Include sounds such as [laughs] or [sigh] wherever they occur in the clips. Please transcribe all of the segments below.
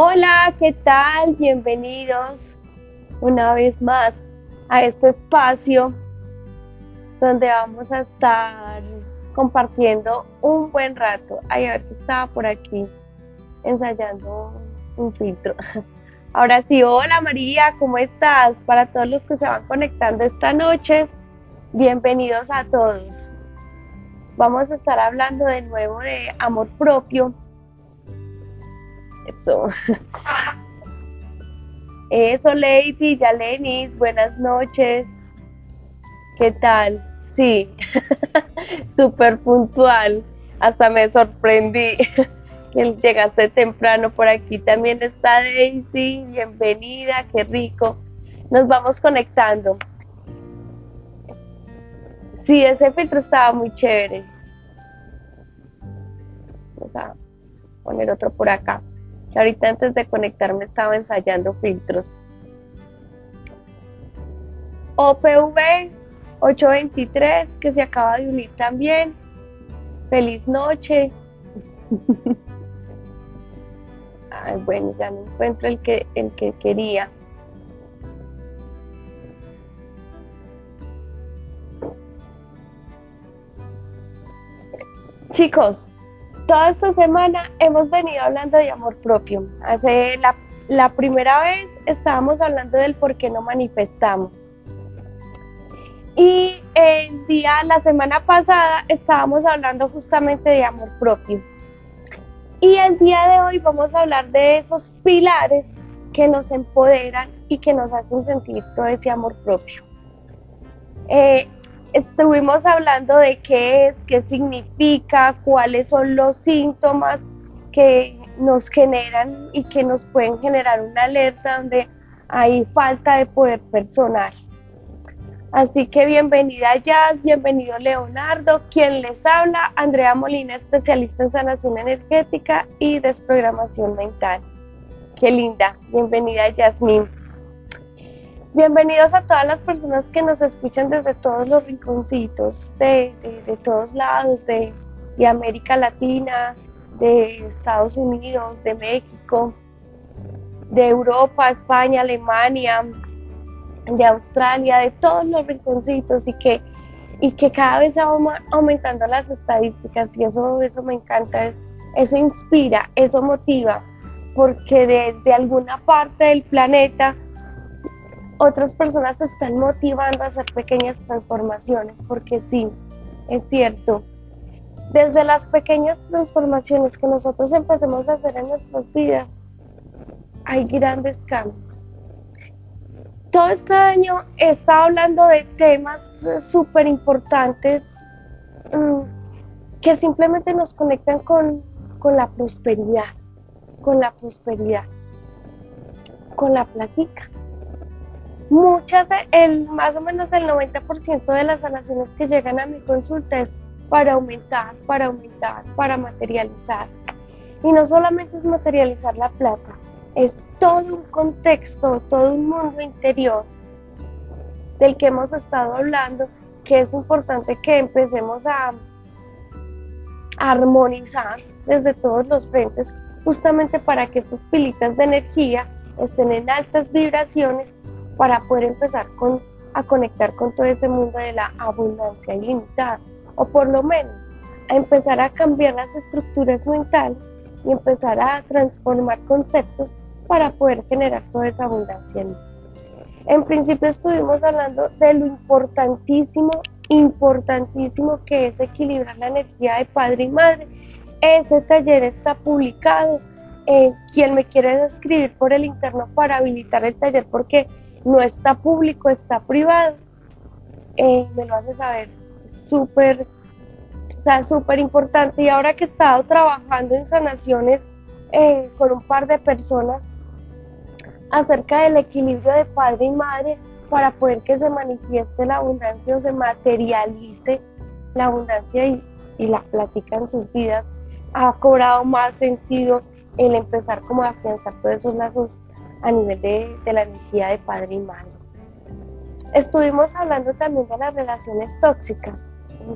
Hola, ¿qué tal? Bienvenidos una vez más a este espacio donde vamos a estar compartiendo un buen rato. Ay, a ver si estaba por aquí ensayando un filtro. [laughs] Ahora sí, hola María, ¿cómo estás? Para todos los que se van conectando esta noche, bienvenidos a todos. Vamos a estar hablando de nuevo de amor propio. Eso. Eso, Lady, ya Lenis, buenas noches. ¿Qué tal? Sí, [laughs] súper puntual. Hasta me sorprendí [laughs] que llegaste temprano. Por aquí también está Daisy. Bienvenida, qué rico. Nos vamos conectando. Sí, ese filtro estaba muy chévere. Vamos a poner otro por acá. Ahorita antes de conectarme estaba ensayando filtros. OPV 823 que se acaba de unir también. Feliz noche. [laughs] Ay, bueno, ya no encuentro el que, el que quería. Chicos, toda esta semana hemos venido hablando de amor propio. Hace la, primera vez estábamos hablando del por qué no manifestamos. Y el día, la semana pasada, estábamos hablando justamente de amor propio. Y el día de hoy vamos a hablar de esos pilares que nos empoderan y que nos hacen sentir todo ese amor propio. Eh, estuvimos hablando de qué es, qué significa, cuáles son los síntomas que nos generan y que nos pueden generar una alerta donde hay falta de poder personal. Así que bienvenida Jazz, bienvenido Leonardo, quien les habla, Andrea Molina, especialista en sanación energética y desprogramación mental. Qué linda, bienvenida Yasmin. Bienvenidos a todas las personas que nos escuchan desde todos los rinconcitos, de, todos lados, de, de América Latina, de Estados Unidos, de México, de Europa, España, Alemania, de Australia, de todos los rinconcitos y que, y que cada vez va aumentando las estadísticas. Y eso, eso me encanta, eso inspira, eso motiva, porque desde alguna parte del planeta otras personas se están motivando a hacer pequeñas transformaciones, porque sí, es cierto, desde las pequeñas transformaciones que nosotros empecemos a hacer en nuestras vidas, hay grandes cambios todo este año he estado hablando de temas súper importantes mm, que simplemente nos conectan con, la prosperidad, con la prosperidad, con la platica. Muchas, el, más o menos el 90% de las sanaciones que llegan a mi consulta es para aumentar, para aumentar, para materializar. Y no solamente es materializar la plata, es todo un contexto, todo un mundo interior del que hemos estado hablando, que es importante que empecemos a, armonizar desde todos los frentes, justamente para que estas pilitas de energía estén en altas vibraciones para poder empezar con, a conectar con todo ese mundo de la abundancia ilimitada, o por lo menos a empezar a cambiar las estructuras mentales y empezar a transformar conceptos para poder generar toda esa abundancia. En principio estuvimos hablando de lo importantísimo, importantísimo que es equilibrar la energía de padre y madre. Ese taller está publicado. Eh, quien me quiere escribir por el interno para habilitar el taller porque no está público, está privado, eh, me lo hace saber. Súper, o sea, súper importante. Y ahora que he estado trabajando en sanaciones eh, con un par de personas, acerca del equilibrio de padre y madre para poder que se manifieste la abundancia o se materialice la abundancia y, la plática en sus vidas, ha cobrado más sentido el empezar como a afianzar todos esos lazos a nivel de, la energía de padre y madre. Estuvimos hablando también de las relaciones tóxicas,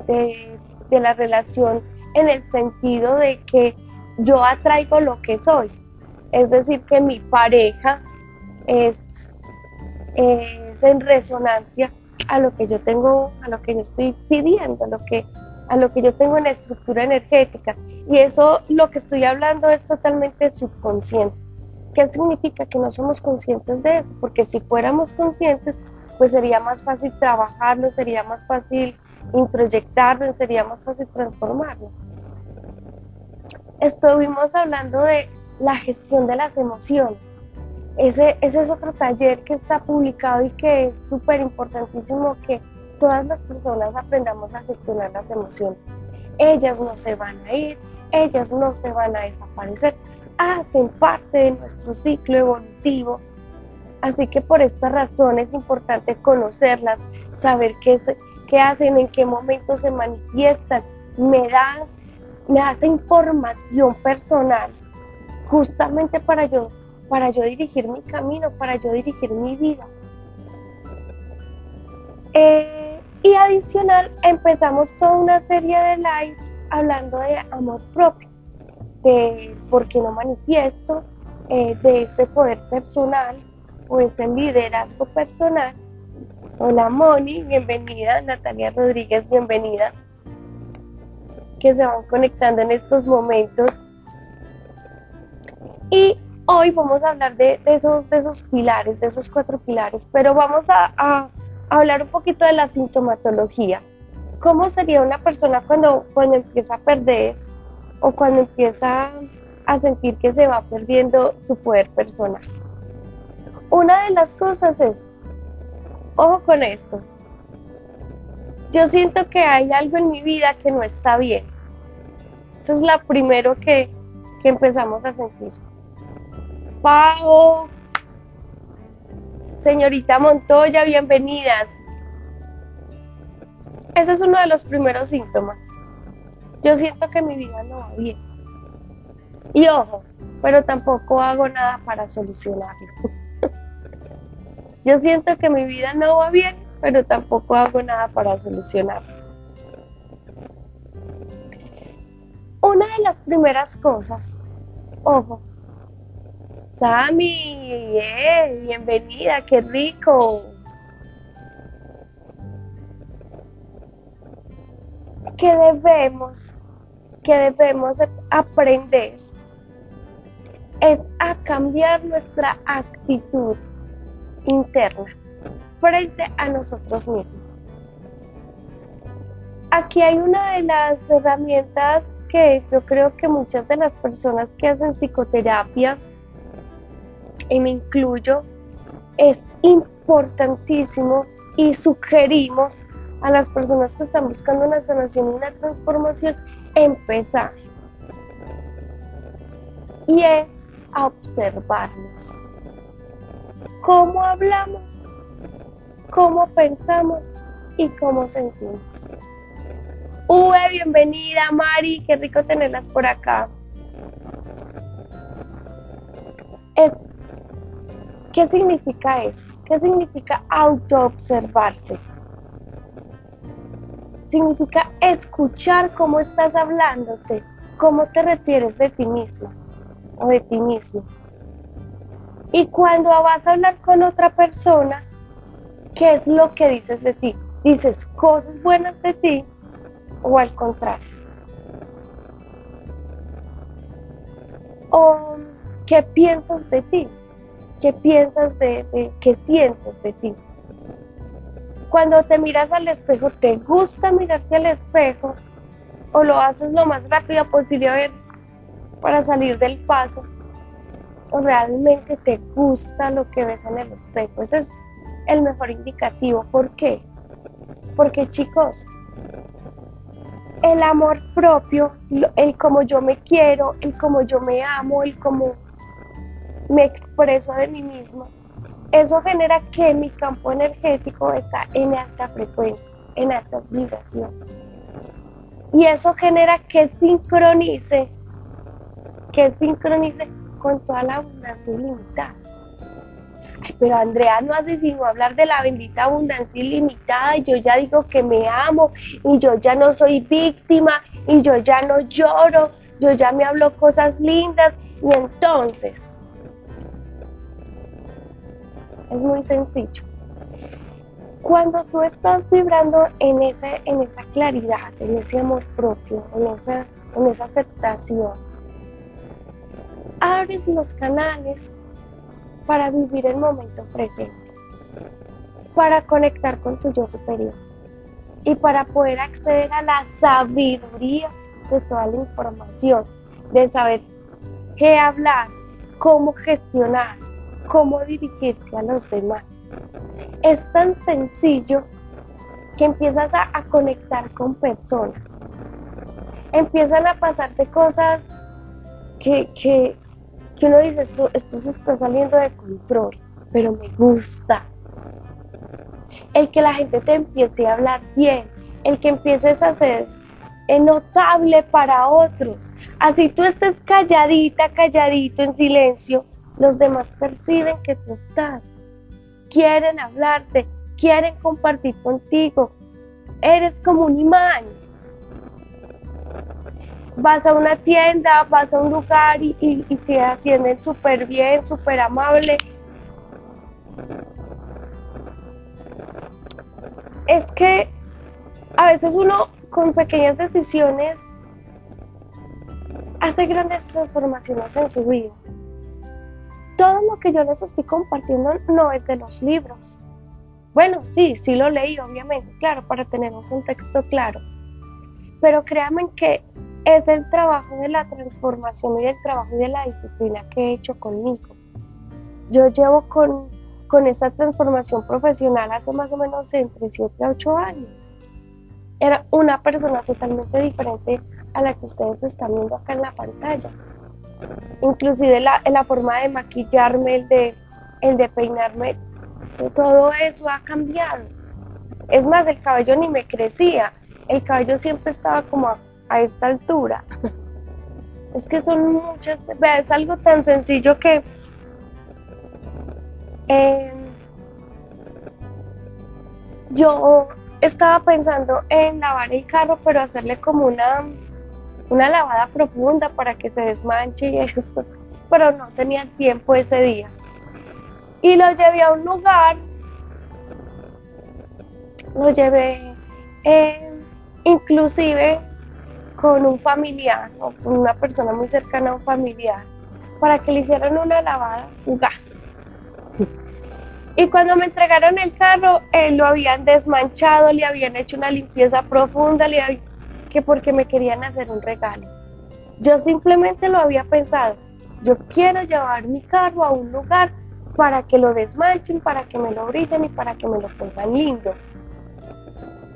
de, de la relación en el sentido de que yo atraigo lo que soy, Es decir, que mi pareja es, es en resonancia a lo que yo tengo, a lo que yo estoy pidiendo, a lo que, a lo que yo tengo en la estructura energética. Y eso, lo que estoy hablando es totalmente subconsciente. ¿Qué significa? Que no somos conscientes de eso, porque si fuéramos conscientes, pues sería más fácil trabajarlo, sería más fácil introyectarlo, sería más fácil transformarlo. Estuvimos hablando de la gestión de las emociones. Ese, ese es otro taller que está publicado y que es súper importantísimo que todas las personas aprendamos a gestionar las emociones. Ellas no se van a ir, ellas no se van a desaparecer, hacen parte de nuestro ciclo evolutivo. Así que por esta razón es importante conocerlas, saber qué, qué hacen, en qué momento se manifiestan. Me da, me esa información personal justamente para yo, para yo dirigir mi camino, para yo dirigir mi vida. Eh, y adicional, empezamos toda una serie de lives hablando de amor propio, de por qué no manifiesto, eh, de este poder personal o este liderazgo personal. Hola Moni, bienvenida. Natalia Rodríguez, bienvenida. Que se van conectando en estos momentos. Y hoy vamos a hablar de, esos, de esos pilares, de esos cuatro pilares, pero vamos a, hablar un poquito de la sintomatología. ¿Cómo sería una persona cuando, cuando empieza a perder o cuando empieza a sentir que se va perdiendo su poder personal? Una de las cosas es, ojo con esto, yo siento que hay algo en mi vida que no está bien. Eso es lo primero que, que empezamos a sentir. Pau, señorita Montoya, bienvenidas. Ese es uno de los primeros síntomas. Yo siento que mi vida no va bien. Y ojo, pero tampoco hago nada para solucionarlo. [laughs] Yo siento que mi vida no va bien, pero tampoco hago nada para solucionarlo. Una de las primeras cosas, ojo, Sami, bienvenida, qué rico. Que debemos, que debemos aprender es a cambiar nuestra actitud interna frente a nosotros mismos. Aquí hay una de las herramientas que yo creo que muchas de las personas que hacen psicoterapia y me incluyo, es importantísimo y sugerimos a las personas que están buscando una sanación y una transformación empezar. Y es a observarnos. ¿Cómo hablamos? ¿Cómo pensamos? ¿Y cómo sentimos? Uy, bienvenida Mari, qué rico tenerlas por acá. ¿Qué significa eso? ¿Qué significa autoobservarse? Significa escuchar cómo estás hablándote, cómo te refieres de ti misma o de ti mismo. Y cuando vas a hablar con otra persona, ¿qué es lo que dices de ti? ¿Dices cosas buenas de ti o al contrario? ¿O qué piensas de ti? ¿Qué piensas de, qué sientes de ti? Cuando te miras al espejo, ¿te gusta mirarte al espejo? ¿O lo haces lo más rápido posible para salir del paso? ¿O realmente te gusta lo que ves en el espejo? Ese es el mejor indicativo. ¿Por qué? Porque chicos, el amor propio, el como yo me quiero, el como yo me amo, el como me expreso de mí mismo, eso genera que mi campo energético está en alta frecuencia, en alta vibración. Y eso genera que sincronice, que sincronice con toda la abundancia ilimitada. pero Andrea no hace sino hablar de la bendita abundancia ilimitada y yo ya digo que me amo y yo ya no soy víctima y yo ya no lloro, yo ya me hablo cosas lindas y entonces Es muy sencillo. Cuando tú estás vibrando en, ese, en esa claridad, en ese amor propio, en esa, en esa aceptación, abres los canales para vivir el momento presente, para conectar con tu yo superior y para poder acceder a la sabiduría de toda la información, de saber qué hablar, cómo gestionar, cómo dirigirse a los demás. Es tan sencillo que empiezas a, conectar con personas. Empiezan a pasarte cosas que, que, uno dice, esto, esto se está saliendo de control, pero me gusta. El que la gente te empiece a hablar bien, el que empieces a ser notable para otros. Así tú estés calladita, calladito, en silencio, los demás perciben que tú estás. Quieren hablarte, quieren compartir contigo. Eres como un imán. Vas a una tienda, vas a un lugar y, y, te atienden súper bien, súper amable. Es que a veces uno con pequeñas decisiones hace grandes transformaciones en su vida. Todo lo que yo les estoy compartiendo no es de los libros. Bueno, sí, sí lo leí, obviamente, claro, para tener un contexto claro. Pero créanme que es el trabajo de la transformación y el trabajo y de la disciplina que he hecho conmigo. Yo llevo con, con esta transformación profesional hace más o menos entre 7 a 8 años era una persona totalmente diferente a la que ustedes están viendo acá en la pantalla. Inclusive la, la forma de maquillarme, el de, el de peinarme, todo eso ha cambiado. Es más, el cabello ni me crecía, el cabello siempre estaba como a, esta altura. [laughs] Es que son muchas, es algo tan sencillo que eh, yo estaba pensando en lavar el carro, pero hacerle como una, una lavada profunda para que se desmanche y esto, pero no tenía tiempo ese día. Y lo llevé a un lugar, lo llevé eh, inclusive con un familiar o con una persona muy cercana a un familiar para que le hicieran una lavada gas. Y cuando me entregaron el carro, eh, lo habían desmanchado, le habían hecho una limpieza profunda, le que porque me querían hacer un regalo. Yo simplemente lo había pensado, yo quiero llevar mi carro a un lugar para que lo desmanchen, para que me lo brillen y para que me lo pongan lindo.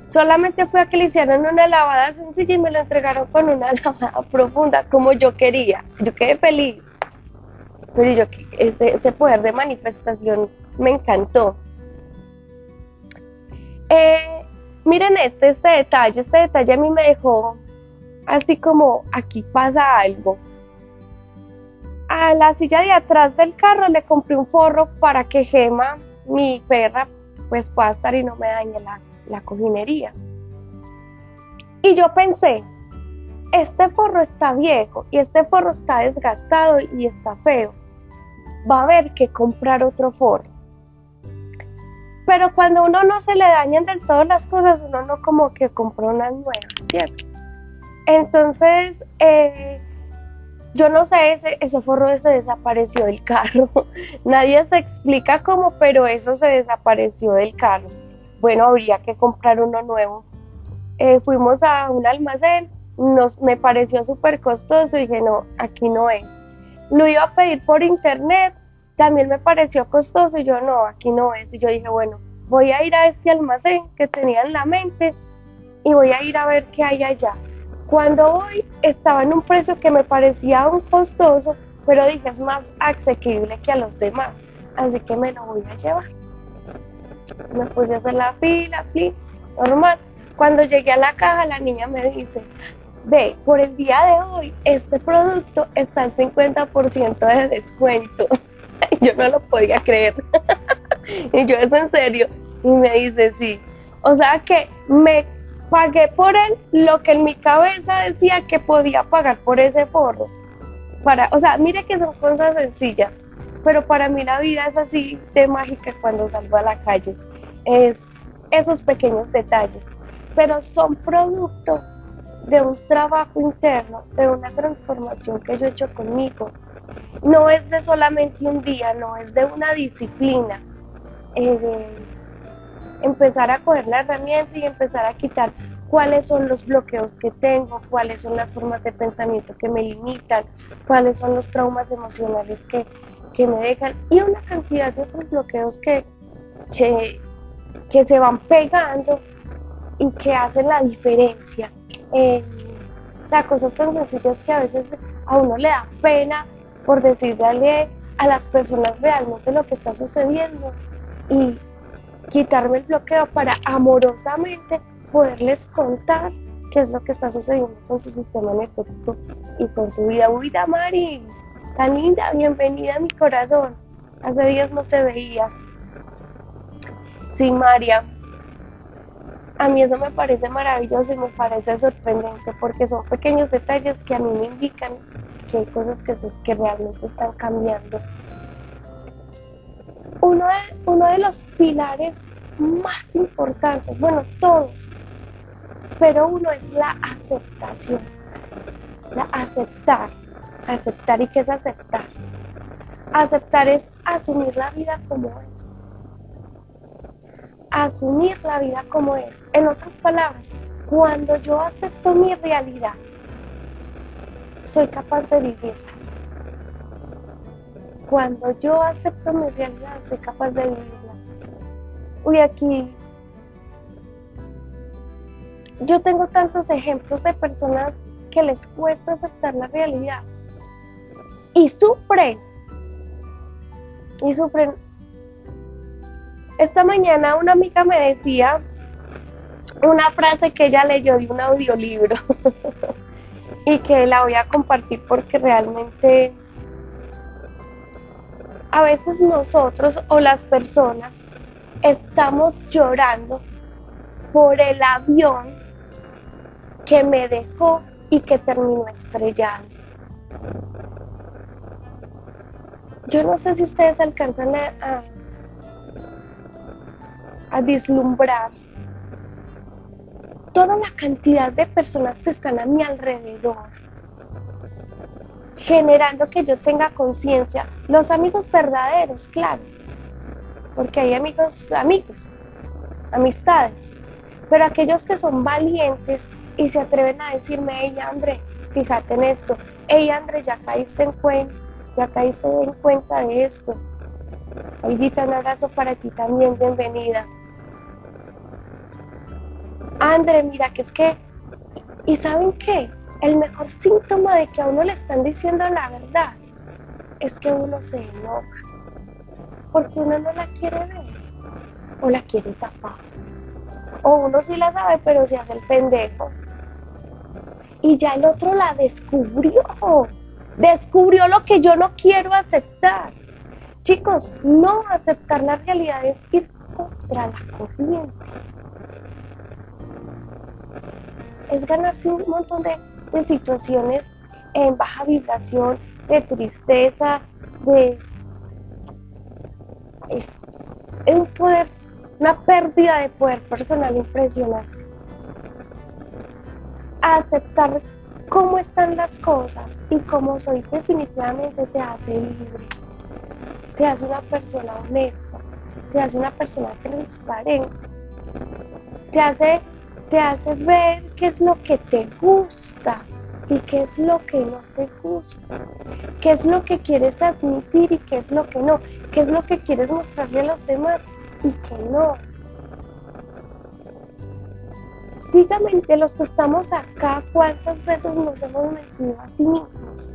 Solamente fue a que le hicieran una lavada sencilla y me lo entregaron con una [laughs] lavada profunda como yo quería. Yo quedé feliz. Pero yo, ese, ese poder de manifestación me encantó. Eh, miren este, este detalle, este detalle a mí me dejó así como aquí pasa algo. A la silla de atrás del carro le compré un forro para que Gema, mi perra, pues pueda estar y no me dañe la, la cojinería. Y yo pensé, este forro está viejo y este forro está desgastado y está feo. Va a haber que comprar otro forro. Pero cuando uno no se le dañan del todo las cosas, uno no como que compró unas nuevas, ¿cierto? Entonces, eh, yo no sé, ese, ese forro se desapareció del carro. [laughs] Nadie se explica cómo, pero eso se desapareció del carro. Bueno, habría que comprar uno nuevo. Eh, fuimos a un almacén, nos, me pareció súper costoso y dije, no, aquí no es. Lo iba a pedir por internet, también me pareció costoso y yo no, aquí no es. Y yo dije, bueno, voy a ir a este almacén que tenía en la mente y voy a ir a ver qué hay allá. Cuando voy estaba en un precio que me parecía un costoso, pero dije es más asequible que a los demás, así que me lo voy a llevar. Me puse a hacer la fila, fila, normal. Cuando llegué a la caja, la niña me dice, ve, por el día de hoy, este producto está al 50% de descuento. [laughs] yo no lo podía creer. [laughs] y yo, ¿es en serio? Y me dice, sí. O sea que me pagué por él lo que en mi cabeza decía que podía pagar por ese forro. Para, o sea, mire que son cosas sencillas. pero para mí la vida es así de mágica cuando salgo a la calle. Es esos pequeños detalles, pero son producto de un trabajo interno, de una transformación que yo he hecho conmigo. No es de solamente un día, no es de una disciplina. Eh, empezar a coger la herramienta y empezar a quitar cuáles son los bloqueos que tengo, cuáles son las formas de pensamiento que me limitan, cuáles son los traumas emocionales que, me dejan y una cantidad de otros bloqueos que, que, que se van pegando y que hacen la diferencia. Eh, o sea, cosas tan sencillas que a veces a uno le da pena por decirle a las personas realmente lo que está sucediendo y quitarme el bloqueo para amorosamente poderles contar qué es lo que está sucediendo con su sistema energético y con su vida. Uy, Mari, tan linda, bienvenida a mi corazón. Hace días no te veía. Sí, María, a mí eso me parece maravilloso y me parece sorprendente porque son pequeños detalles que a mí me indican que hay cosas que, que realmente están cambiando. Uno de, uno de los pilares más importantes, bueno, todos, pero uno es la aceptación. La aceptar, aceptar y qué es aceptar. Aceptar es asumir la vida como es asumir la vida como es. En otras palabras, cuando yo acepto mi realidad, soy capaz de vivirla. Cuando yo acepto mi realidad, soy capaz de vivirla. Uy, aquí yo tengo tantos ejemplos de personas que les cuesta aceptar la realidad y sufren. Y sufren esta mañana una amiga me decía una frase que ella leyó de un audiolibro [laughs] y que la voy a compartir porque realmente a veces nosotros o las personas estamos llorando por el avión que me dejó y que terminó estrellado. Yo no sé si ustedes alcanzan a, a vislumbrar toda la cantidad de personas que están a mi alrededor, generando que yo tenga conciencia. Los amigos verdaderos, claro, porque hay amigos, amigos, amistades, pero aquellos que son valientes y se atreven a decirme, hey André, fíjate en esto, hey André, ya caíste en cuenta, ya caíste en cuenta de esto. Olvita un abrazo para ti también, bienvenida. André, mira que es que, ¿y saben qué? El mejor síntoma de que a uno le están diciendo la verdad es que uno se enoja, porque uno no la quiere ver o la quiere tapar. O uno sí la sabe, pero se hace el pendejo. Y ya el otro la descubrió. Descubrió lo que yo no quiero aceptar. Chicos, no aceptar la realidad es ir contra la corriente es ganarse un montón de, situaciones en baja vibración, de tristeza, de es, un poder, una pérdida de poder personal impresionante. Aceptar cómo están las cosas y cómo soy definitivamente te hace libre, te hace una persona honesta, te hace una persona transparente, te hace te hace ver qué es lo que te gusta y qué es lo que no te gusta, qué es lo que quieres admitir y qué es lo que no, qué es lo que quieres mostrarle a los demás y qué no. Dígame, de los que estamos acá, ¿cuántas veces nos hemos metido a sí mismos?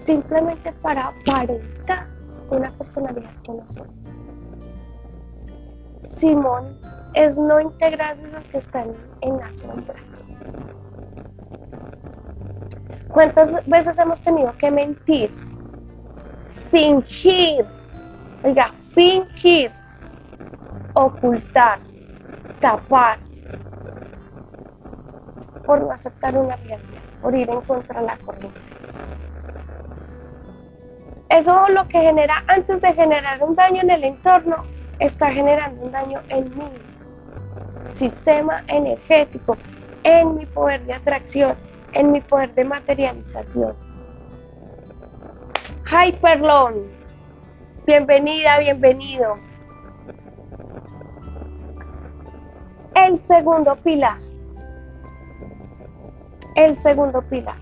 Simplemente para aparentar una personalidad que no somos. Simón es no integrar los que están en la sombra. ¿Cuántas veces hemos tenido que mentir? Fingir, oiga, fingir, ocultar, tapar, por no aceptar una realidad, por ir en contra de la corriente. Eso lo que genera, antes de generar un daño en el entorno, está generando un daño en mi sistema energético, en mi poder de atracción, en mi poder de materialización. Hyperlon, bienvenida, bienvenido. El segundo pilar. El segundo pilar.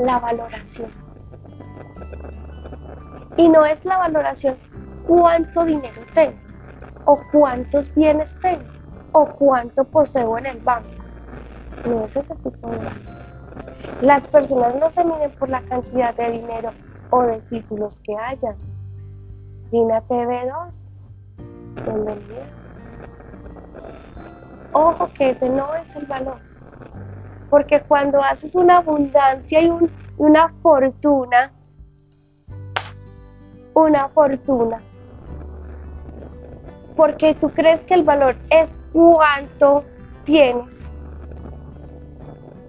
La valoración. Y no es la valoración cuánto dinero tengo, o cuántos bienes tengo, o cuánto poseo en el banco. No es ese tipo de Las personas no se miden por la cantidad de dinero o de títulos que hayan. Dina TV2, bienvenida. Ojo que ese no es el valor. Porque cuando haces una abundancia y una fortuna, una fortuna, porque tú crees que el valor es cuánto tienes.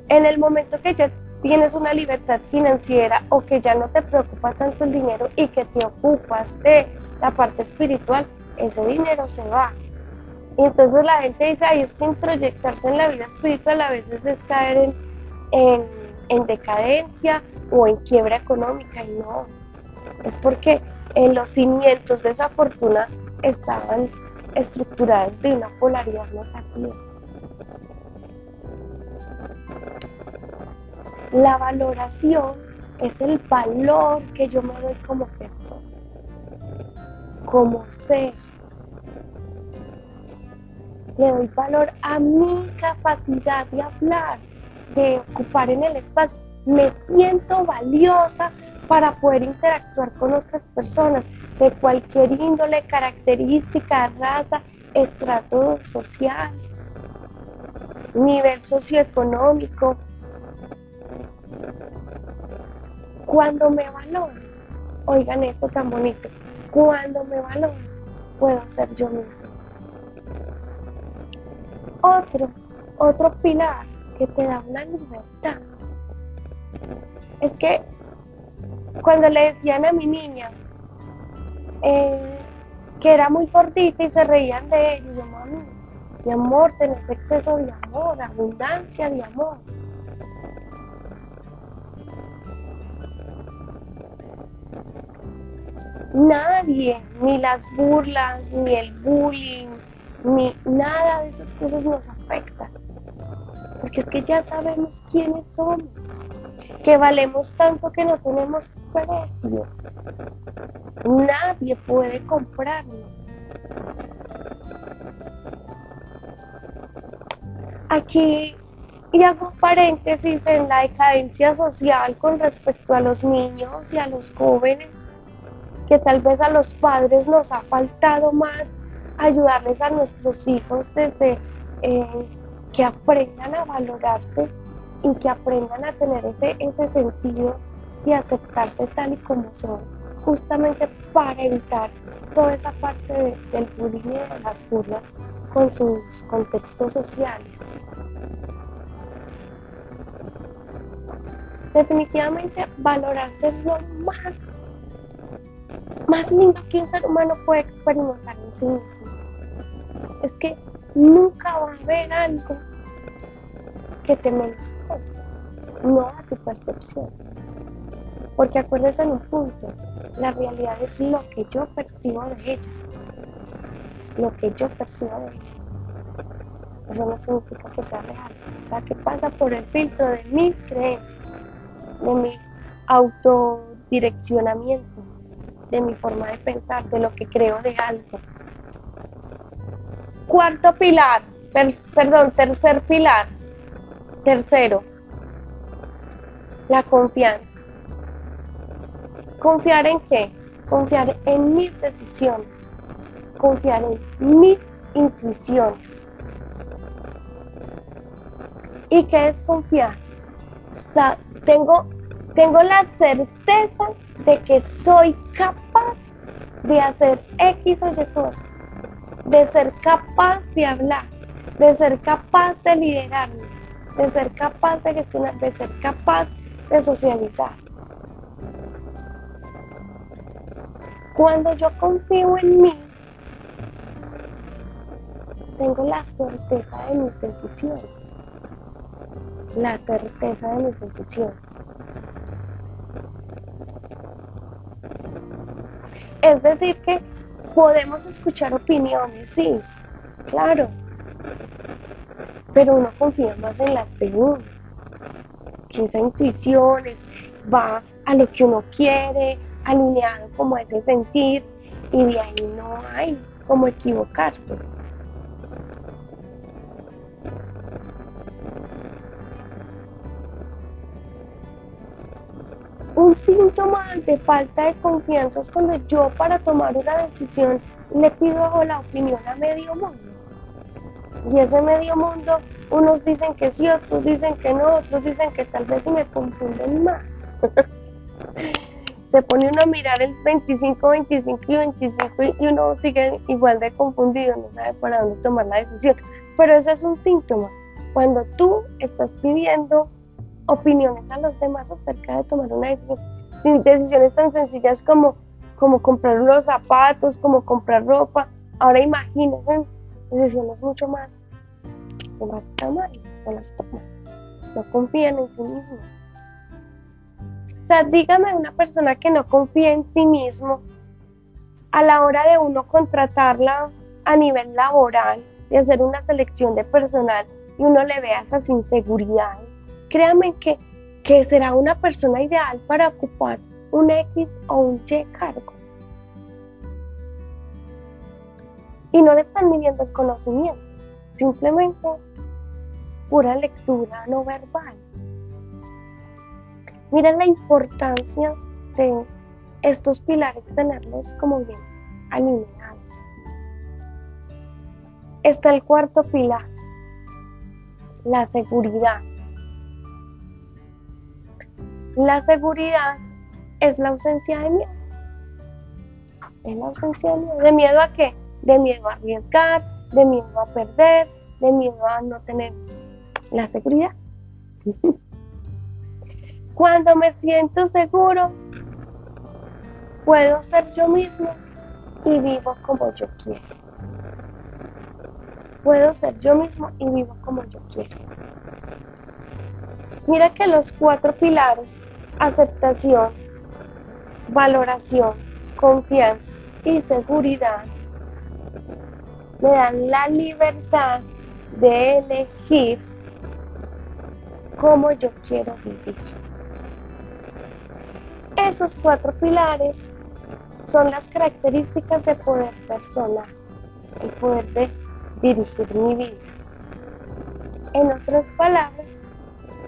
En el momento que ya tienes una libertad financiera o que ya no te preocupa tanto el dinero y que te ocupas de la parte espiritual, ese dinero se va. Y entonces la gente dice, ay, es que introyectarse en la vida espiritual a veces es caer en, en decadencia o en quiebra económica y no, es porque en los cimientos de esa fortuna estaban estructuradas de una polaridad negativa. La valoración es el valor que yo me doy como persona, como ser. Le doy valor a mi capacidad de hablar, de ocupar en el espacio. Me siento valiosa para poder interactuar con otras personas de cualquier índole, característica, raza, estrato social, nivel socioeconómico, Cuando me valoro, oigan esto tan bonito, cuando me valoro, puedo ser yo mismo. Otro, otro pilar que te da una libertad es que cuando le decían a mi niña eh, que era muy gordita y se reían de ella, yo, mami, mi amor, tenés exceso de amor, abundancia de amor. nadie, ni las burlas, ni el bullying, ni nada de esas cosas nos afecta. Porque es que ya sabemos quiénes somos, que valemos tanto que no tenemos precio. Nadie puede comprarnos. Aquí y hago paréntesis en la decadencia social con respecto a los niños y a los jóvenes que tal vez a los padres nos ha faltado más ayudarles a nuestros hijos desde eh, que aprendan a valorarse y que aprendan a tener ese, ese sentido y aceptarse tal y como son, justamente para evitar toda esa parte del bullying y de las burlas con sus contextos sociales. Definitivamente valorarse es lo más más lindo que un ser humano puede experimentar en sí mismo. Es que nunca va a haber algo que te no a tu percepción. Porque acuérdese en un punto, la realidad es lo que yo percibo de ella. Lo que yo percibo de ella. Eso no significa que sea real. Sea, que pasa por el filtro de mis creencias, de mi autodireccionamiento de mi forma de pensar, de lo que creo de algo. Cuarto pilar, perdón, tercer pilar, tercero, la confianza. ¿Confiar en qué? Confiar en mis decisiones, confiar en mis intuiciones. ¿Y qué es confiar? tengo, tengo la certeza de que soy capaz de hacer X o Y cosas, de ser capaz de hablar, de ser capaz de liderarme, de ser capaz de gestionar, de ser capaz de socializar. Cuando yo confío en mí, tengo la certeza de mis decisiones. La certeza de mis decisiones. Es decir, que podemos escuchar opiniones, sí, claro, pero uno confía más en las de uno. Que esa intuición va a lo que uno quiere, alineado como ese sentir, y de ahí no hay como equivocarse. Un síntoma de falta de confianza es cuando yo para tomar una decisión le pido la opinión a medio mundo. Y ese medio mundo, unos dicen que sí, otros dicen que no, otros dicen que tal vez me confunden más. [laughs] Se pone uno a mirar el 25, 25 y 25 y uno sigue igual de confundido, no sabe para dónde tomar la decisión. Pero eso es un síntoma. Cuando tú estás pidiendo opiniones a los demás acerca de tomar una decisión. Decisiones tan sencillas como, como comprar unos zapatos, como comprar ropa. Ahora imagínense decisiones mucho más, tamaño, no las toman. No confían en sí mismos. O sea, dígame una persona que no confía en sí mismo a la hora de uno contratarla a nivel laboral y hacer una selección de personal y uno le vea esas inseguridades créanme que, que será una persona ideal para ocupar un X o un Y cargo. Y no le están midiendo el conocimiento, simplemente pura lectura no verbal. Miren la importancia de estos pilares, tenerlos como bien alineados. Está el cuarto pilar, la seguridad. La seguridad es la ausencia de miedo. Es la ausencia de miedo. ¿De miedo a qué? De miedo a arriesgar, de miedo a perder, de miedo a no tener la seguridad. [laughs] Cuando me siento seguro, puedo ser yo mismo y vivo como yo quiero. Puedo ser yo mismo y vivo como yo quiero. Mira que los cuatro pilares aceptación, valoración, confianza y seguridad me dan la libertad de elegir cómo yo quiero vivir. Esos cuatro pilares son las características de poder personal, el poder de dirigir mi vida. En otras palabras,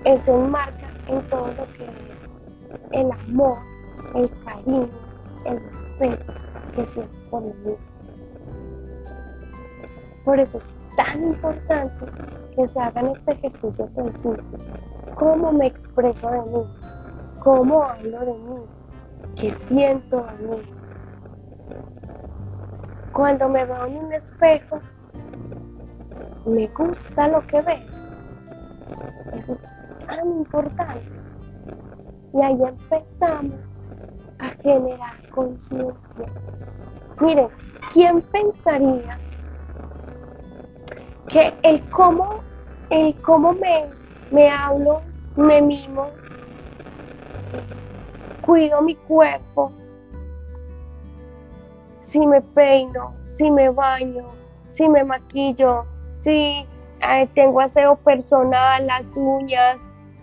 es enmarca en todo lo que es el amor, el cariño, el respeto que siento por mí. Por eso es tan importante que se hagan este ejercicio tan. ¿Cómo me expreso de mí? ¿Cómo hablo de mí? ¿Qué siento de mí? Cuando me veo en un espejo, me gusta lo que veo. Eso es tan importante. Y ahí empezamos a generar conciencia. Miren, ¿quién pensaría que el cómo, el cómo me, me hablo, me mimo, cuido mi cuerpo, si me peino, si me baño, si me maquillo, si eh, tengo aseo personal, las uñas,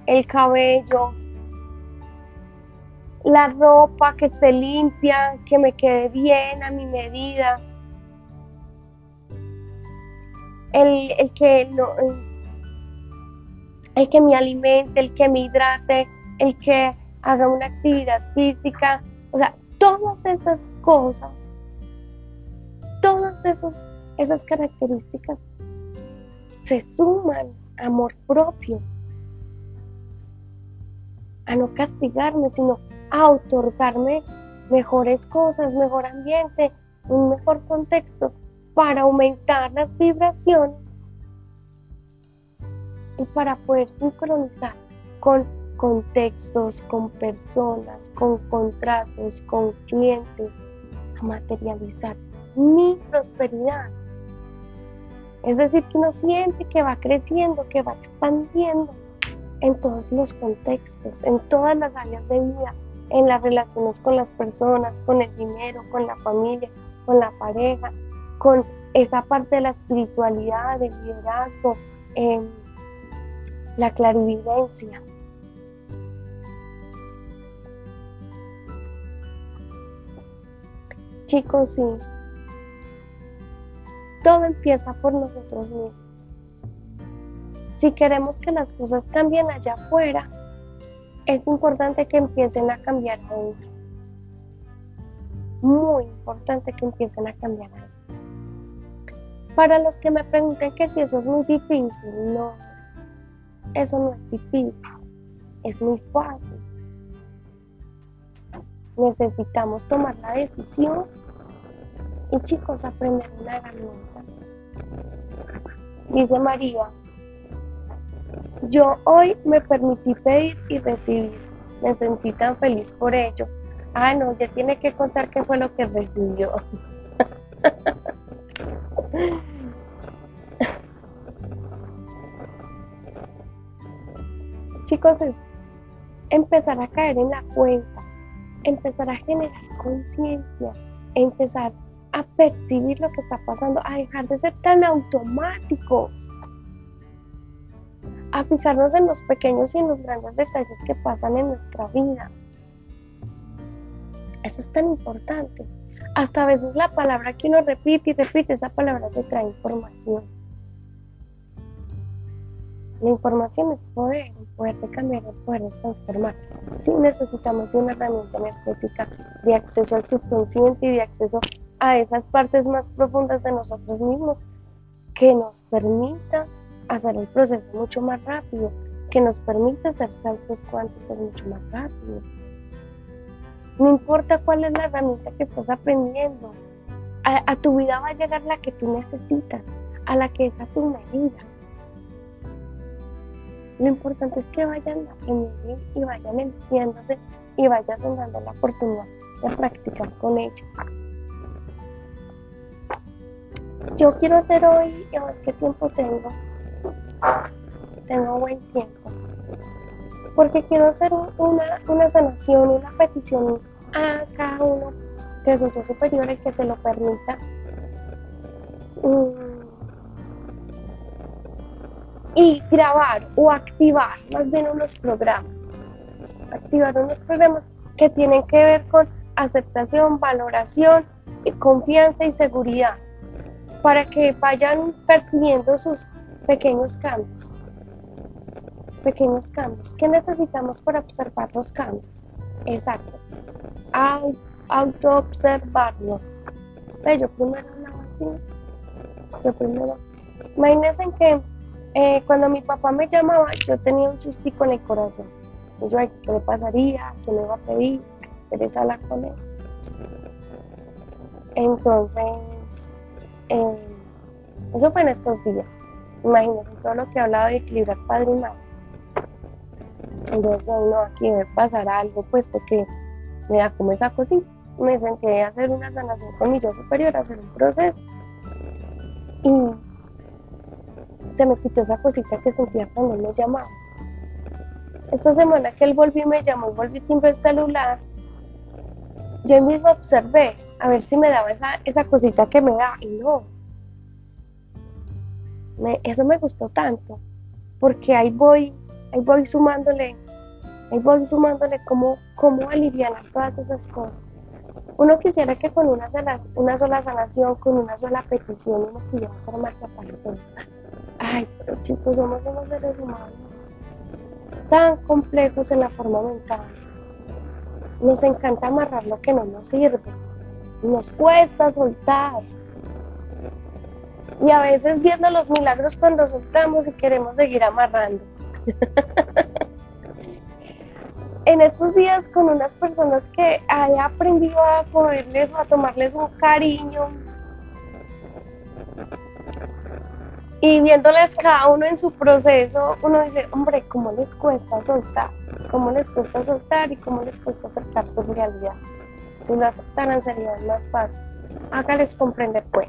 el cabello, la ropa que esté limpia, que me quede bien a mi medida. El, que no, el que me alimente, el que me hidrate, el que haga una actividad física, o sea, todas esas cosas, todas esos, esas características se suman a amor propio, a no castigarme, sino a otorgarme mejores cosas, mejor ambiente, un mejor contexto para aumentar las vibraciones y para poder sincronizar con contextos, con personas, con contratos, con clientes, a materializar mi prosperidad. Es decir, que uno siente que va creciendo, que va expandiendo en todos los contextos, en todas las áreas de vida, en las relaciones con las personas, con el dinero, con la familia, con la pareja, con esa parte de la espiritualidad, del liderazgo, em, la clarividencia. Chicos, sí, todo empieza por nosotros mismos. Si queremos que las cosas cambien allá afuera, es importante que empiecen a cambiar adentro. Muy importante que empiecen a cambiar adentro. Para los que me pregunten que si eso es muy difícil, no, eso no es difícil, es muy fácil. Necesitamos tomar la decisión y chicos aprender una herramienta. Dice María, yo hoy me permití pedir y recibir. Me sentí tan feliz por ello. Ah, no, ya tiene que contar qué fue lo que recibió. Es empezar a caer en la cuenta, empezar a generar conciencia, empezar a percibir lo que está pasando, a dejar de ser tan automáticos, a fijarnos en los pequeños y en los grandes detalles que pasan en nuestra vida. Eso es tan importante. Hasta a veces la palabra que uno repite y repite, esa palabra te trae información. La información es poder, el poder de cambiar, el poder de transformar. Sí necesitamos una herramienta energética de acceso al subconsciente y de acceso a esas partes más profundas de nosotros mismos que nos permita hacer el proceso mucho más rápido, que nos permita hacer saltos cuánticos mucho más rápido. No importa cuál es la herramienta que estás aprendiendo, a tu vida va a llegar la que tú necesitas, a la que es a tu medida. Lo importante es que vayan aprendiendo y vayan entiéndose y vayan dando la oportunidad de practicar con ellos. Yo quiero hacer hoy, a ver qué tiempo tengo. Tengo buen tiempo. Porque quiero hacer una, una sanación, una petición a cada uno de sus dos superiores que se lo permita. Mm, y grabar o activar más bien unos programas. Activar unos programas que tienen que ver con aceptación, valoración, confianza y seguridad para que vayan percibiendo sus pequeños cambios. Pequeños cambios. ¿Qué necesitamos para observar los cambios? Exacto. Auto-observarlo. Yo primero así. Yo primero. Imagínense que eh, cuando mi papá me llamaba, yo tenía un sustico en el corazón. Y yo, ¿qué le pasaría? ¿Qué me iba a pedir? ¿Quieres hablar con él? Entonces, eh, eso fue en estos días. Imagínense todo lo que he hablado de equilibrar padre y madre. Entonces, no, aquí debe pasar algo, puesto que me da como esa cosita. Me senté a hacer una sanación con mi yo superior, a hacer un proceso. Y se me quitó esa cosita que sentía cuando él me llamaba. Esta semana que él volvió y me llamó, volví siempre el celular, yo mismo observé a ver si me daba esa, esa cosita que me da y no. eso me gustó tanto, porque ahí voy, ahí voy sumándole, ahí voy sumándole cómo, cómo aliviar todas esas cosas. Uno quisiera que con una sola, una sola sanación, con una sola petición, uno pudiera la parte Ay, pero chicos, somos unos seres humanos tan complejos en la forma mental. Nos encanta amarrar lo que no nos sirve. Nos cuesta soltar. Y a veces viendo los milagros cuando soltamos y queremos seguir amarrando. [laughs] en estos días con unas personas que he aprendido a poderles o a tomarles un cariño, y viéndoles cada uno en su proceso, uno dice, hombre, ¿cómo les cuesta soltar? ¿Cómo les cuesta soltar y cómo les cuesta aceptar su realidad? Si lo aceptaran sería más fácil. Hágales comprender pues.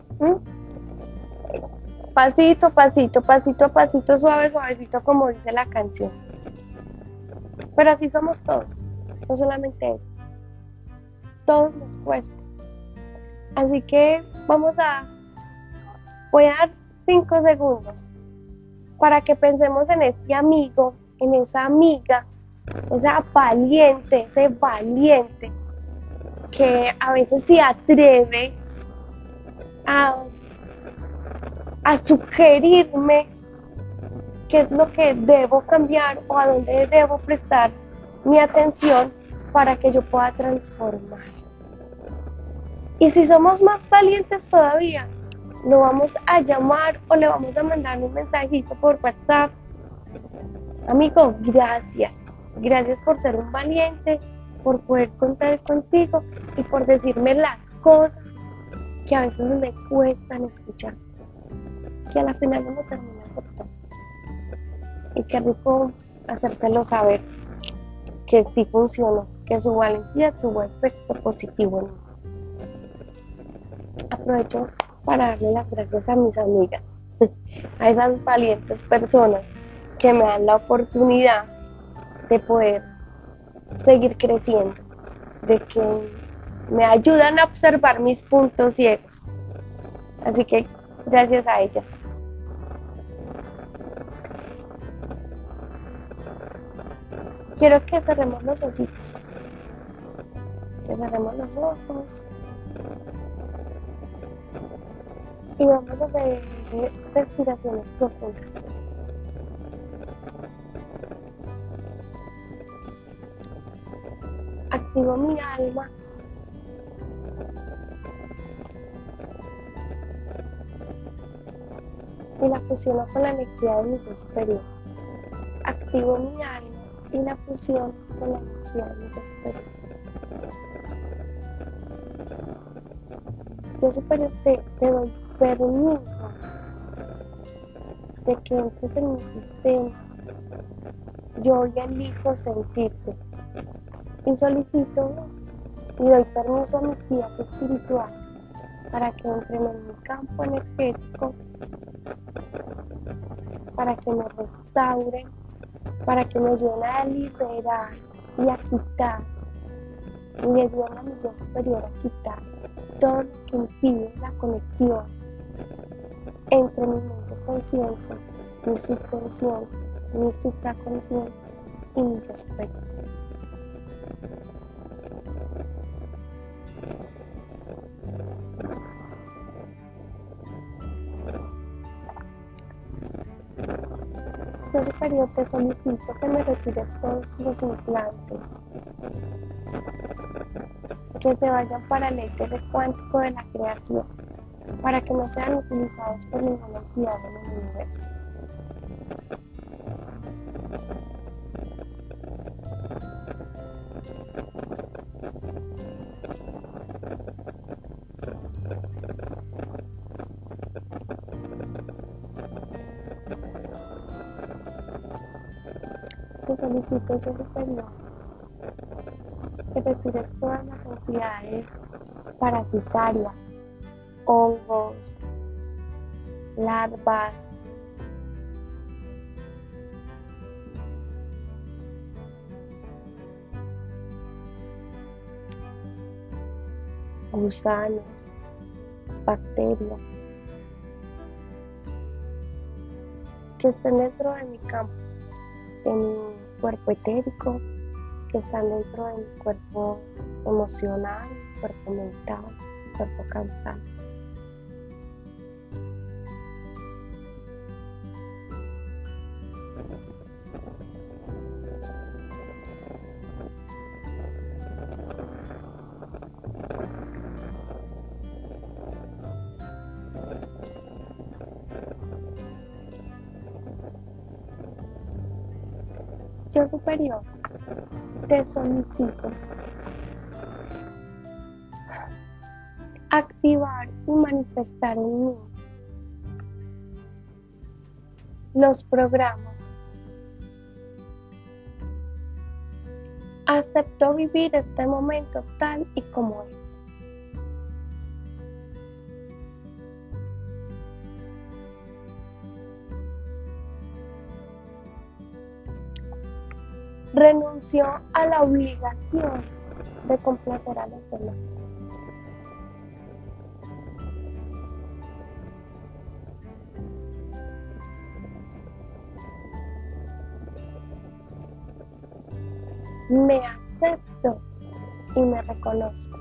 Pasito, pasito, pasito a pasito, suave, suavecito, como dice la canción. Pero así somos todos, no solamente ellos. Todos nos cuesta. Así que vamos a... Voy a dar cinco segundos para que pensemos en este amigo, en esa amiga, esa valiente, ese valiente que a veces se atreve a, a sugerirme qué es lo que debo cambiar o a dónde debo prestar mi atención para que yo pueda transformar. Y si somos más valientes todavía, lo vamos a llamar o le vamos a mandar un mensajito por WhatsApp. Amigo, gracias. Gracias por ser un valiente, por poder contar contigo y por decirme las cosas que a veces me cuestan escuchar. Que a la final no termina aceptando. Y qué rico hacérselo saber que sí funcionó, que su valentía tuvo efecto positivo en mí. Aprovecho para darle las gracias a mis amigas, [laughs] a esas valientes personas que me dan la oportunidad de poder seguir creciendo, de que me ayudan a observar mis puntos ciegos. Así que gracias a ellas. Quiero que cerremos los ojitos. Que cerremos los ojos. Y vamos a hacer respiraciones profundas. Activo mi alma. Y la fusiono con la energía de mi yo superior. Activo mi alma y la fusión con la energía de mi yo superior. Yo superior te, te doy permiso de que entres en mi sistema. Yo hoy elijo sentirte y solicito y doy permiso a mis guías espirituales para que entren en mi campo energético, para que me restauren, para que me ayuden a liberar y a quitar, y ayuden a mi yo superior a quitar todo lo que impide la conexión entre mi mente consciente, mi subconsciente, mi supraconsciente y mi respeto. Yo superior te solicito que me retires todos los implantes, que se vayan para el éter cuántico de la creación para que no sean utilizados por ninguna entidad en el universo. Te solicito yo superior que retires todas las entidades parasitarias hongos, larvas, gusanos, bacterias que estén dentro de mi campo, de mi cuerpo etérico, que están dentro de mi cuerpo emocional, cuerpo mental, cuerpo causal. Activar y manifestar en mí los programas Acepto vivir este momento tal y como es. Renunció a la obligación de complacer a los demás. Me acepto y me reconozco.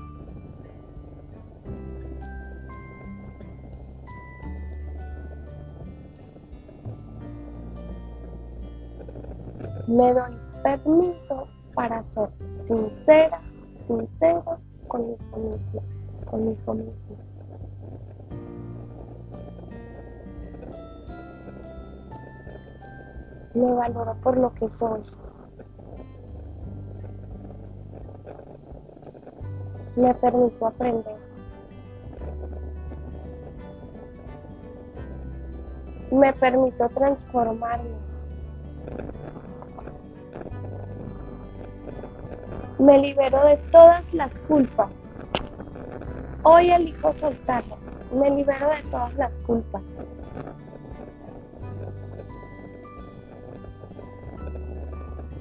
Me doy permiso para ser sincera, sincero conmigo mismo, conmigo mismo. Me valoro por lo que soy. Me permito aprender. Me permito transformarme. Me libero de todas las culpas. Hoy elijo soltarlas. Me libero de todas las culpas.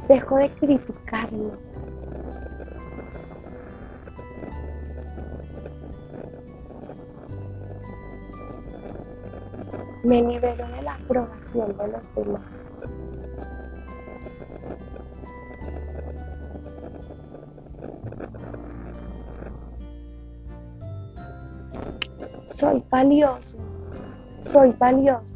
Dejo de criticarme. Me libero de la aprobación de los demás. Valioso. Soy valioso.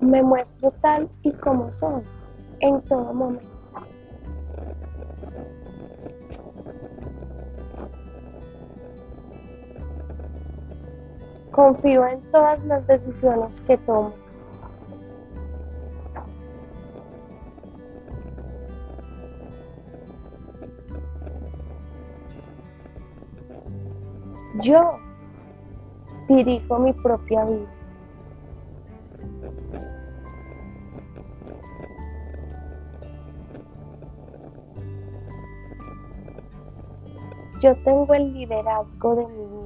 Me muestro tal y como soy en todo momento. Confío en todas las decisiones que tomo. Yo dirijo mi propia vida. Yo tengo el liderazgo de mi vida.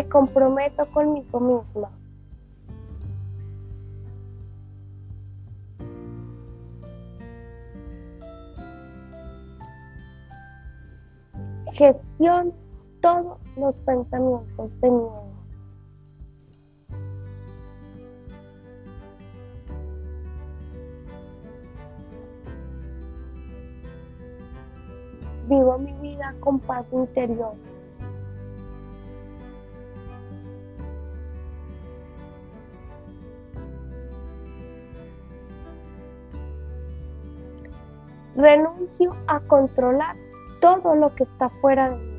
Me comprometo conmigo misma. Gestión todos los pensamientos de miedo. Vivo mi vida con paz interior. Renuncio a controlar todo lo que está fuera de mí.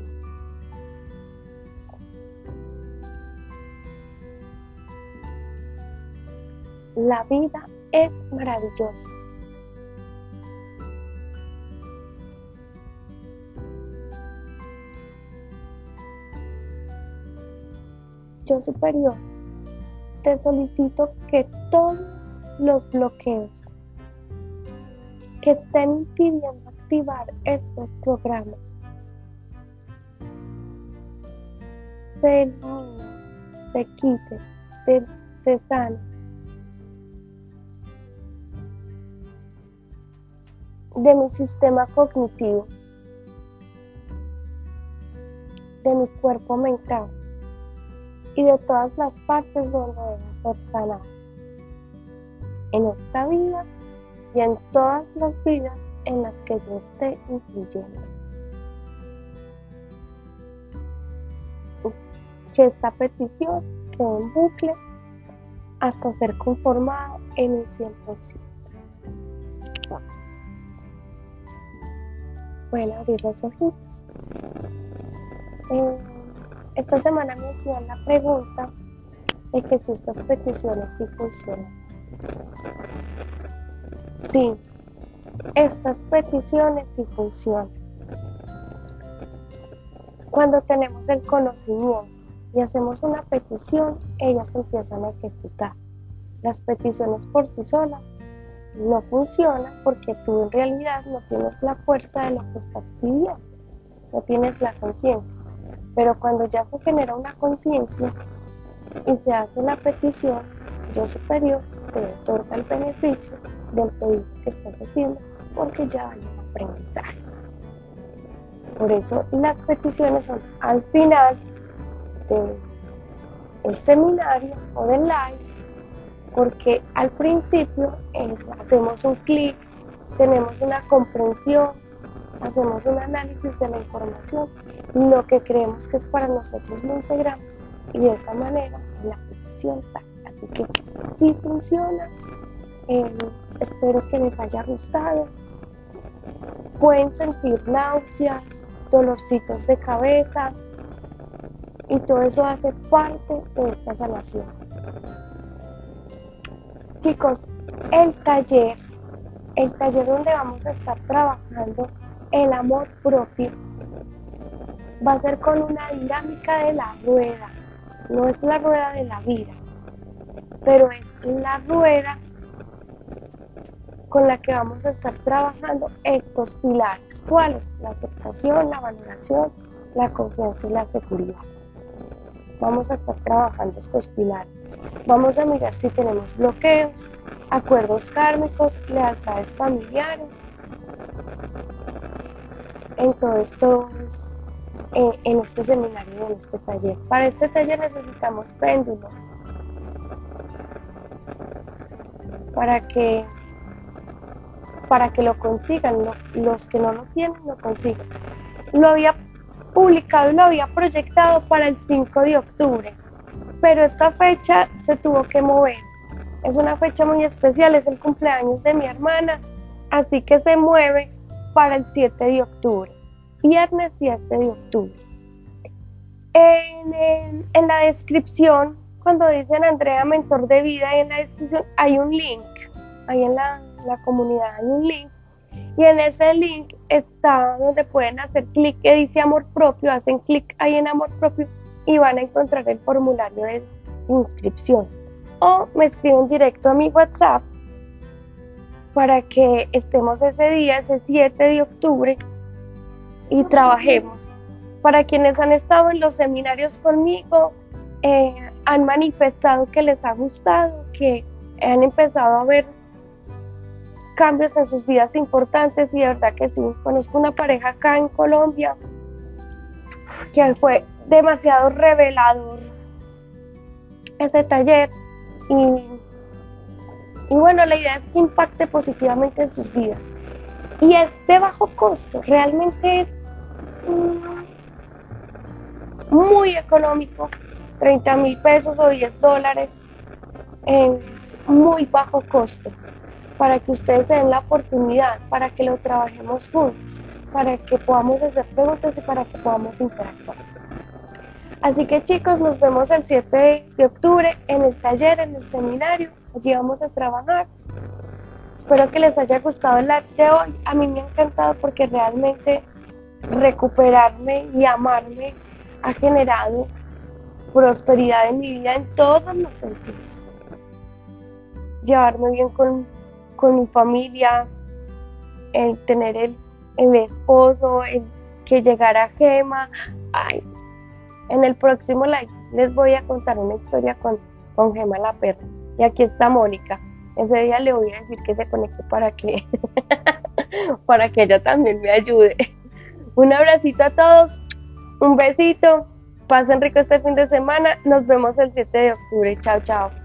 La vida es maravillosa. Yo superior, te solicito que todos los bloqueos que estén impidiendo activar estos programas. Se se quite, se, se sane. De mi sistema cognitivo, de mi cuerpo mental y de todas las partes donde debe ser sanado. En esta vida y en todas las vidas en las que yo esté influyendo. Que esta petición quede en bucle hasta ser conformado en un 100%. Bueno, abrir los ojitos. Eh, esta semana me hacían la pregunta de que si estas peticiones sí funcionan. Sí, estas peticiones sí funcionan. Cuando tenemos el conocimiento y hacemos una petición, ellas empiezan a ejecutar. Las peticiones por sí solas no funcionan porque tú en realidad no tienes la fuerza de lo que estás pidiendo, no tienes la conciencia. Pero cuando ya se genera una conciencia y se hace la petición, yo superior te otorga el beneficio del pedido que estás haciendo porque ya hay un aprendizaje. Por eso las peticiones son al final del seminario o del live, porque al principio hacemos un clic, tenemos una comprensión, hacemos un análisis de la información, lo que creemos que es para nosotros lo integramos y de esa manera la petición sale. Así que si funciona, eh, espero que les haya gustado. Pueden sentir náuseas, dolorcitos de cabeza y todo eso hace parte de esta sanación. Chicos, el taller, el taller donde vamos a estar trabajando el amor propio, va a ser con una dinámica de la rueda. No es la rueda de la vida, pero es la rueda con la que vamos a estar trabajando estos pilares. ¿Cuáles? La aceptación, la valoración, la confianza y la seguridad. Vamos a estar trabajando estos pilares. Vamos a mirar si tenemos bloqueos, acuerdos kármicos, lealtades familiares. En todo esto, eh, en este seminario, en este taller. Para este taller necesitamos péndulos. Para que para que lo consigan, los que no lo tienen lo consigan. Lo había publicado y lo había proyectado para el 5 de octubre, pero esta fecha se tuvo que mover. Es una fecha muy especial, es el cumpleaños de mi hermana, así que se mueve para el 7 de octubre, viernes 7 de octubre. En, en la descripción, cuando dicen Andrea Mentor de Vida, en la descripción hay un link, ahí en la, la comunidad hay un link y en ese link está donde pueden hacer clic que dice amor propio, hacen clic ahí en amor propio y van a encontrar el formulario de inscripción. O me escriben directo a mi WhatsApp para que estemos ese día, ese 7 de octubre, y trabajemos. Para quienes han estado en los seminarios conmigo, eh, han manifestado que les ha gustado, que han empezado a ver cambios en sus vidas importantes y de verdad que sí, conozco una pareja acá en Colombia que fue demasiado revelador ese taller y, y bueno, la idea es que impacte positivamente en sus vidas. Y es de bajo costo, realmente es muy económico, 30 mil pesos o 10 dólares, es muy bajo costo para que ustedes se den la oportunidad, para que lo trabajemos juntos, para que podamos hacer preguntas y para que podamos interactuar. Así que chicos, nos vemos el 7 de octubre en el taller, en el seminario. Allí vamos a trabajar. Espero que les haya gustado el live de hoy. A mí me ha encantado porque realmente recuperarme y amarme ha generado prosperidad en mi vida en todos los sentidos. Llevarme bien con con mi familia, el tener el, el esposo, el que llegara Gema. Ay, en el próximo live les voy a contar una historia con, con Gema la perra. Y aquí está Mónica. Ese día le voy a decir que se conecte para que, [laughs] para que ella también me ayude. Un abracito a todos, un besito, pasen rico este fin de semana, nos vemos el 7 de octubre, chao chao.